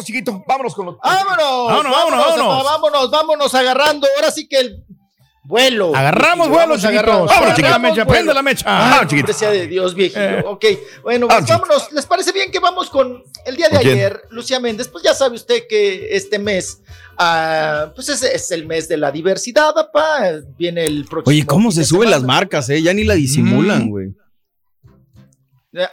Vámonos, chiquito, vámonos con los. ¡Vámonos! Vámonos, vámonos, vámonos. Vámonos, vámonos agarrando. Ahora sí que el vuelo. Agarramos vuelo, chiquitos. Vámonos, chiquita Agarramos mecha, vuelo. prende la mecha. Ah, Vámonos, chiquito. sea de Dios, viejillo. Eh. Ok, bueno, Vámonos, pues vámonos. ¿Les parece bien que vamos con el día de ayer? Lucía Méndez, pues ya sabe usted que este mes, ah, pues es, es el mes de la diversidad, papá. Viene el próximo. Oye, ¿cómo se suben las marcas, eh? Ya ni la disimulan, güey.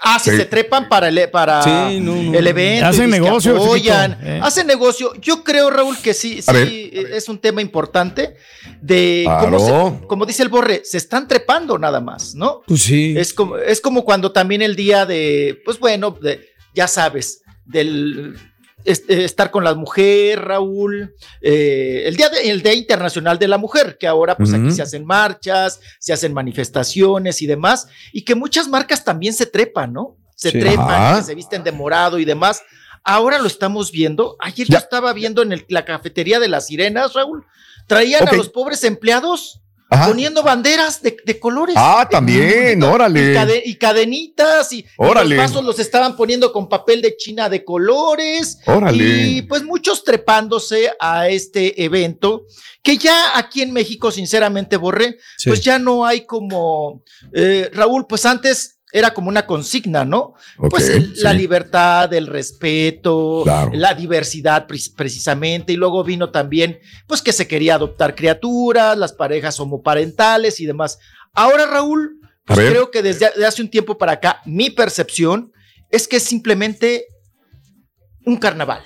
Ah, si Sí. se trepan para el, para Sí, no, no. el evento. Hacen negocio, apoyan. eh. Hacen negocio. Yo creo, Raúl, que sí, A sí ver. eh, es un tema importante de Claro. cómo se- como dice el Borre, se están trepando nada más, ¿no? Pues sí. Es como, es como cuando también el día de, pues bueno, de- ya sabes, del es- eh, estar con la mujer, Raúl, eh, el día de- el Día Internacional de la Mujer, que ahora pues aquí se hacen marchas, se hacen manifestaciones y demás, y que muchas marcas también se trepan, ¿no? Se Sí. trepan, Ajá. que se visten de morado y demás. Ahora lo estamos viendo. Ayer yo Ya. estaba viendo en el- la cafetería de las sirenas, Raúl. Traían a los pobres empleados Ajá. poniendo banderas de, de colores. Ah, también, Y, órale. cade- y cadenitas y, y Órale. los vasos los estaban poniendo con papel de China de colores. Órale. Y pues muchos trepándose a este evento que ya aquí en México, sinceramente, Borré, Sí. pues ya no hay como, eh, Raúl, pues antes era como una consigna, ¿no? Pues el- la libertad, el respeto, Claro. la diversidad pre- precisamente, y luego vino también, pues que se quería adoptar criaturas, las parejas homoparentales y demás. Ahora, Raúl, pues creo que desde de hace un tiempo para acá, mi percepción es que es simplemente un carnaval.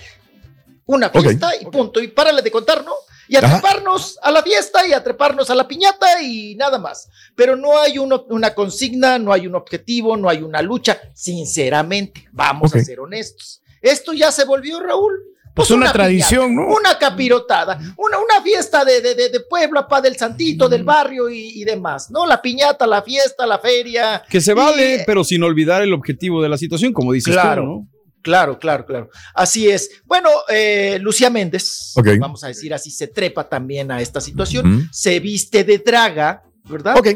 Una fiesta y punto. Y párale de contar, ¿no? Y a Ajá. treparnos a la fiesta y a treparnos a la piñata y nada más. Pero no hay uno- una consigna, no hay un objetivo, no hay una lucha. Sinceramente, vamos a ser honestos. Esto ya se volvió, Raúl. Pues una tradición, piñata, ¿no? Una capirotada, una, una fiesta de, de, de, de pueblo, pa, del santito, Mm. del barrio y, y demás, ¿no? La piñata, la fiesta, la feria. Que se vale, Y- pero sin olvidar el objetivo de la situación, como dices Claro. tú, ¿no? Claro, claro, claro. Así es. Bueno, eh, Lucía Méndez, vamos a decir así, se trepa también a esta situación, se viste de draga, ¿verdad? Ok.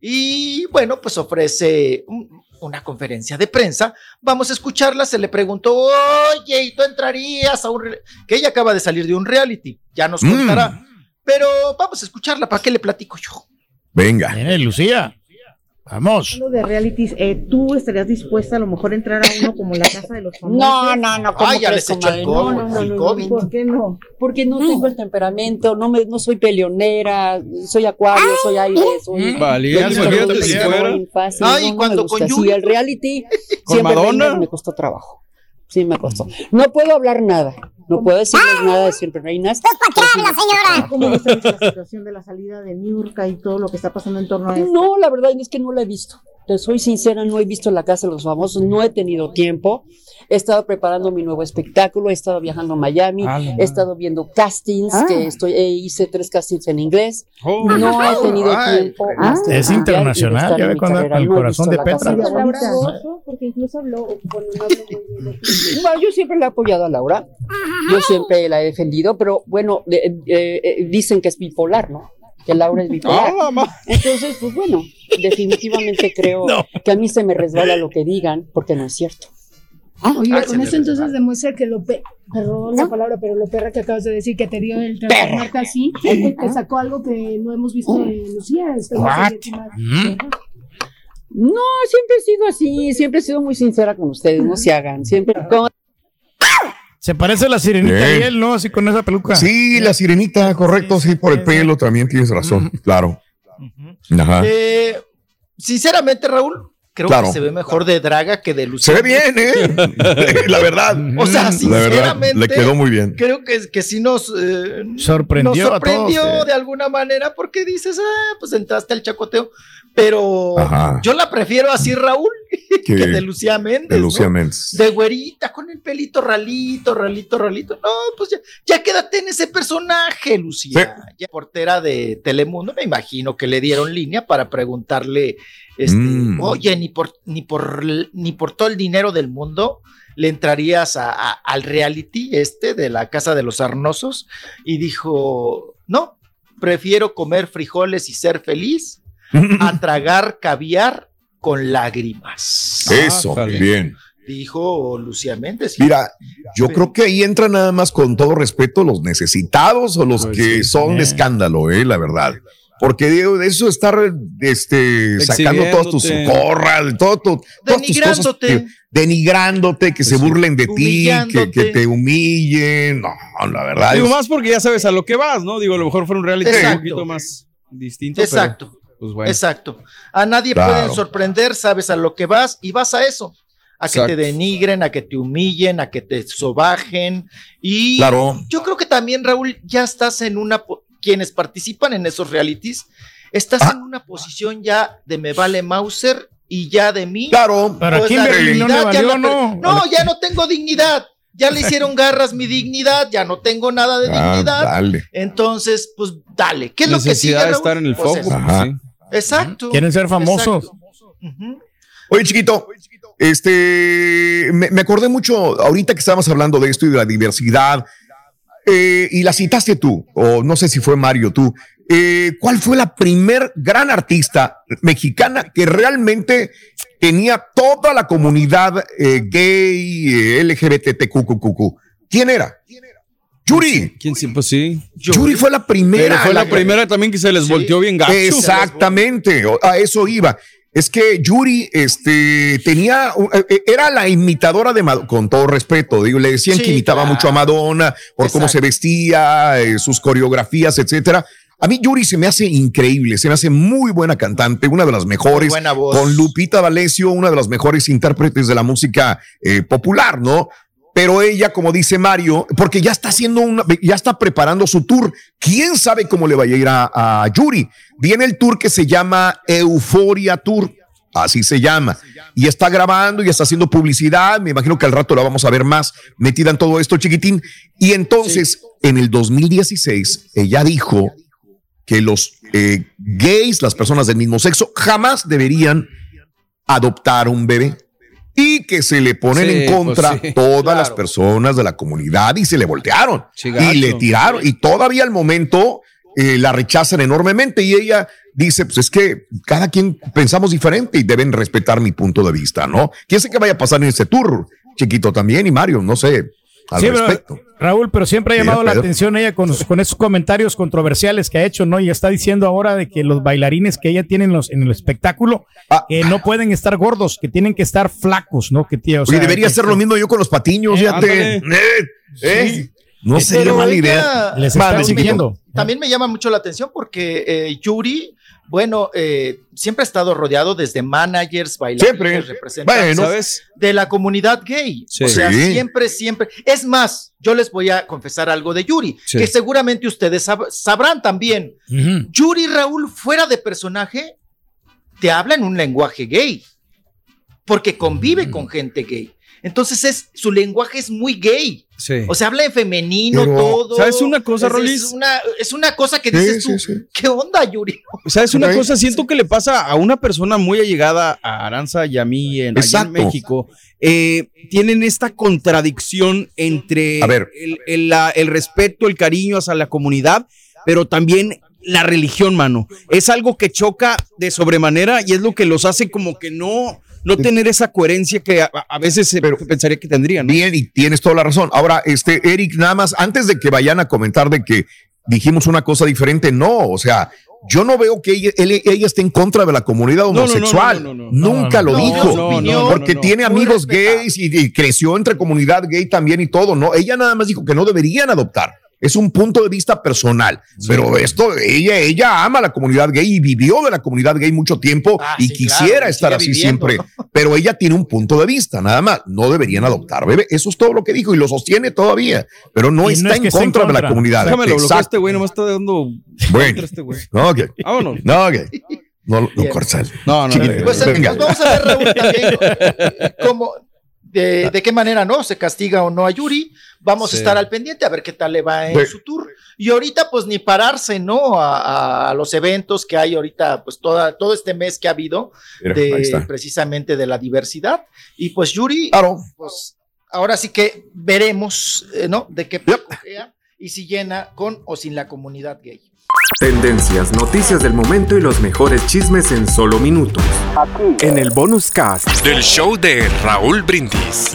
Y bueno, pues ofrece un- una conferencia de prensa. Vamos a escucharla. Se le preguntó, oye, ¿y tú entrarías a un... re-?" Que ella acaba de salir de un reality, ya nos Mm. contará. Pero vamos a escucharla, ¿para qué le platico yo? Venga. Viene Lucía. Vamos. Hablando de realities, eh, ¿tú estarías dispuesta a lo mejor a entrar a uno como la casa de los famosos? No, no, no, ¿cómo Ay, ya les echó el? COVID. No, no, no, el no, COVID. ¿Por qué no? Porque no tengo el temperamento, no me, no soy peleonera, soy acuario, soy aire, soy. Fuera. muy fácil, Ay, cuando me con Yuri. el reality ¿Con siempre Madonna? reinas me costó trabajo. Sí, me costó. No puedo hablar nada, no puedo decirles nada de siempre reinas. costó trabajo. ¿Cómo ves la situación de la salida de Niurka y todo lo que está pasando en torno a esto? No, la verdad es que no la he visto. Te soy sincera, no he visto la casa de los famosos, no he tenido tiempo. He estado preparando mi nuevo espectáculo, he estado viajando a Miami, Ah, la he estado viendo castings, Ah. que estoy, eh, hice tres castings en inglés. Oh. No he tenido Ay, tiempo. de Es internacional, ya ve cuando el No corazón de la Petra. casa de ¿Y a los Laura. Bozo? Porque incluso habló, bueno, no habló muy bien de ti. Bueno, yo siempre le he apoyado a Laura, yo siempre la he defendido, pero bueno, de- eh, eh, dicen que es bipolar, ¿no? Que Laura es bipolar. Ah, ma- Entonces, pues bueno, definitivamente creo No. que a mí se me resbala lo que digan, porque no es cierto. Oye, Ay, se con le eso entonces demuestra que lo pe perdón la palabra, pero lo perra que acabas de decir que te dio el transformarte así, que te sacó algo que no hemos visto Lucía. Muy What? legitimada. Mm. No, siempre he sido así, siempre he sido muy sincera con ustedes, no se hagan, siempre. Se parece a la sirenita Bien. y él, ¿no? Así con esa peluca. Sí, la sirenita, correcto, sí, por el pelo también tienes razón, claro. Ajá. Eh, sinceramente, Raúl, creo Claro. que se ve mejor de Draga que de Se Luciano. ve bien, ¿eh? La verdad. O sea, verdad, sinceramente. le quedó muy bien. Creo que, que sí nos eh, Sorprendió nos a todos, eh. de alguna manera porque dices, ah, pues entraste al chacoteo. Pero Ajá. yo la prefiero así, Raúl, Que- de Lucía Méndez. de ¿no? Lucía Méndez. De güerita, con el pelito ralito, ralito, ralito. No, pues ya, ya quédate en ese personaje, Lucía. Ya portera de Telemundo, me imagino que le dieron línea para preguntarle, este, Mm. oye, ni por, ni por ni por todo el dinero del mundo le entrarías a- a- al reality este de la casa de los arnosos y dijo, no, prefiero comer frijoles y ser feliz a tragar caviar con lágrimas. Eso, bien. Dijo Lucía Méndez. Mira, yo creo que ahí entra nada más con todo respeto los necesitados o los Pues que sí. son de escándalo, eh, la verdad. Porque digo, de eso estar este, sacando todas tus corras, todo, tu- todas tus cosas Denigrándote. que- denigrándote, que se burlen de ti, que, te humillen. No, la verdad. Digo es- más porque ya sabes a lo que vas, ¿no? Digo, a lo mejor fue un reality un poquito más distinto. pero, Exacto. Pues bueno. Exacto. A nadie Claro. pueden sorprender, sabes a lo que vas y vas a eso. A que te denigren, a que te humillen, a que te sobajen. Y Claro. yo creo que también, Raúl, ya estás en una. Quienes participan en esos realities, estás Ah. en una posición ya de me vale Mauser y ya de mí. Claro. Pero a Pues la no dignidad ya valió, per- ¿no? No, ya no tengo dignidad. Ya le hicieron garras mi dignidad, ya no tengo nada de Ah, dignidad. dale. Entonces, pues dale. ¿Qué es lo que sigue? Necesidad de estar en el Pues foco. pues, Ajá. sí. Exacto. Quieren ser famosos. Oye, chiquito, este, me, me acordé mucho ahorita que estábamos hablando de esto y de la diversidad, eh, y la citaste tú, o no sé si fue Mario tú. Eh, ¿Cuál fue la primer gran artista mexicana que realmente tenía toda la comunidad eh, gay, eh, LGBTQQQ? ¿Quién era? Yuri. ¿Quién sí? Pues sí. Yuri fue la primera. Pero fue la primera también que se les volteó bien gacho. Exactamente, a eso iba. Es que Yuri este, tenía, eh, eh, era la imitadora de Madonna, con todo respeto, digo, le decían que Sí, imitaba claro. mucho a Madonna por cómo se vestía, eh, sus coreografías, etcétera. A mí Yuri se me hace increíble, se me hace muy buena cantante, una de las mejores, buena voz. con Lupita D'Alessio, una de las mejores intérpretes de la música eh, popular, ¿no? Pero ella, como dice Mario, porque ya está haciendo una, ya está preparando su tour. ¿Quién sabe cómo le vaya a ir a, a Yuri? Viene el tour que se llama Euforia Tour. Así se llama. Y está grabando y está haciendo publicidad. Me imagino que al rato la vamos a ver más metida en todo esto, chiquitín. Y entonces, en el 2016, ella dijo que los eh, gays, las personas del mismo sexo, jamás deberían adoptar un bebé y que se le ponen Sí, en contra pues sí, todas las personas de la comunidad y se le voltearon y le tiraron y todavía al momento eh, la rechazan enormemente y ella dice pues es que cada quien pensamos diferente y deben respetar mi punto de vista, ¿no? ¿Quién sé qué vaya a pasar en este tour? Chiquito también y Mario, no sé, al Sí, respecto. Raúl, pero siempre ha llamado la atención ella con, con esos comentarios controversiales que ha hecho, ¿no? Y está diciendo ahora de que los bailarines que ella tiene en, los, en el espectáculo, Ah. que no pueden estar gordos, que tienen que estar flacos, ¿no? Que, tío, o sea, debería hacer lo mismo yo con los patiños, Eh, fíjate. ándale. Eh, eh, Sí. No sería mala idea. Les está exigiendo. También me llama mucho la atención porque eh, Yuri, bueno, eh, siempre ha estado rodeado desde managers, bailarines, Siempre. representantes de la comunidad gay. Sí. O sea, Sí. siempre, siempre. Es más, yo les voy a confesar algo de Yuri, Sí. que seguramente ustedes sab- sabrán también. Yuri Raúl, fuera de personaje, te habla en un lenguaje gay, porque convive con gente gay. Entonces es, su lenguaje es muy gay. Sí. O sea, habla en femenino Pero, todo. ¿sabes una cosa, Rolis? Es una, es una cosa que Sí, dices sí, tú, sí. ¿qué onda, Yuri? ¿Sabes una cosa? Siento que le pasa a una persona muy allegada a Aranza y a mí en, allá en. México. Eh, tienen esta contradicción entre A ver. El, el- la- el respeto, el cariño hacia la comunidad, pero también la religión, mano. Es algo que choca de sobremanera y es lo que los hace como que no, no tener esa coherencia que a, a veces se pensaría que tendrían. ¿no? Bien, y tienes toda la razón. Ahora, este, Eric, nada más, antes de que vayan a comentar de que dijimos una cosa diferente, no, o sea, yo no veo que ella, él- ella esté en contra de la comunidad no, no, homosexual. no, no, no. Nunca No, lo no, dijo. no, no, no, porque no, no. tiene amigos gays y, y creció entre comunidad gay también y todo. No, ella nada más dijo que no deberían adoptar. Es un punto de vista personal. Pero esto, ella, ella ama a la comunidad gay y vivió de la comunidad gay mucho tiempo Ah, y sí, quisiera claro, estar así viviendo, siempre. Pero ella tiene un punto de vista, nada más. No deberían adoptar, bebé. Eso es todo lo que dijo y lo sostiene todavía. Pero no Y no está es en esté en contra de la contra. comunidad. Déjame lo Exacto. este güey, nomás está dando. Bueno. contra este güey. No, ok. Vámonos. No, ok. No, no, Bien. No, no, Chiquito, no. Pues, eh, venga. pues vamos a ver, Raúl, también cómo, de, de qué manera no se castiga o no a Yuri. Vamos Sí. a estar al pendiente a ver qué tal le va en Sí. su tour. Y ahorita, pues ni pararse, ¿no? A, los eventos que hay ahorita, pues toda, todo este mes que ha habido, Mira, de, precisamente de la diversidad. Y pues Yuri, Claro. pues ahora sí que veremos, eh, ¿no? De qué cojea y si llena con o sin la comunidad gay. Tendencias, noticias del momento y los mejores chismes en solo minutos. En el bonus cast. Del show de Raúl Brindis.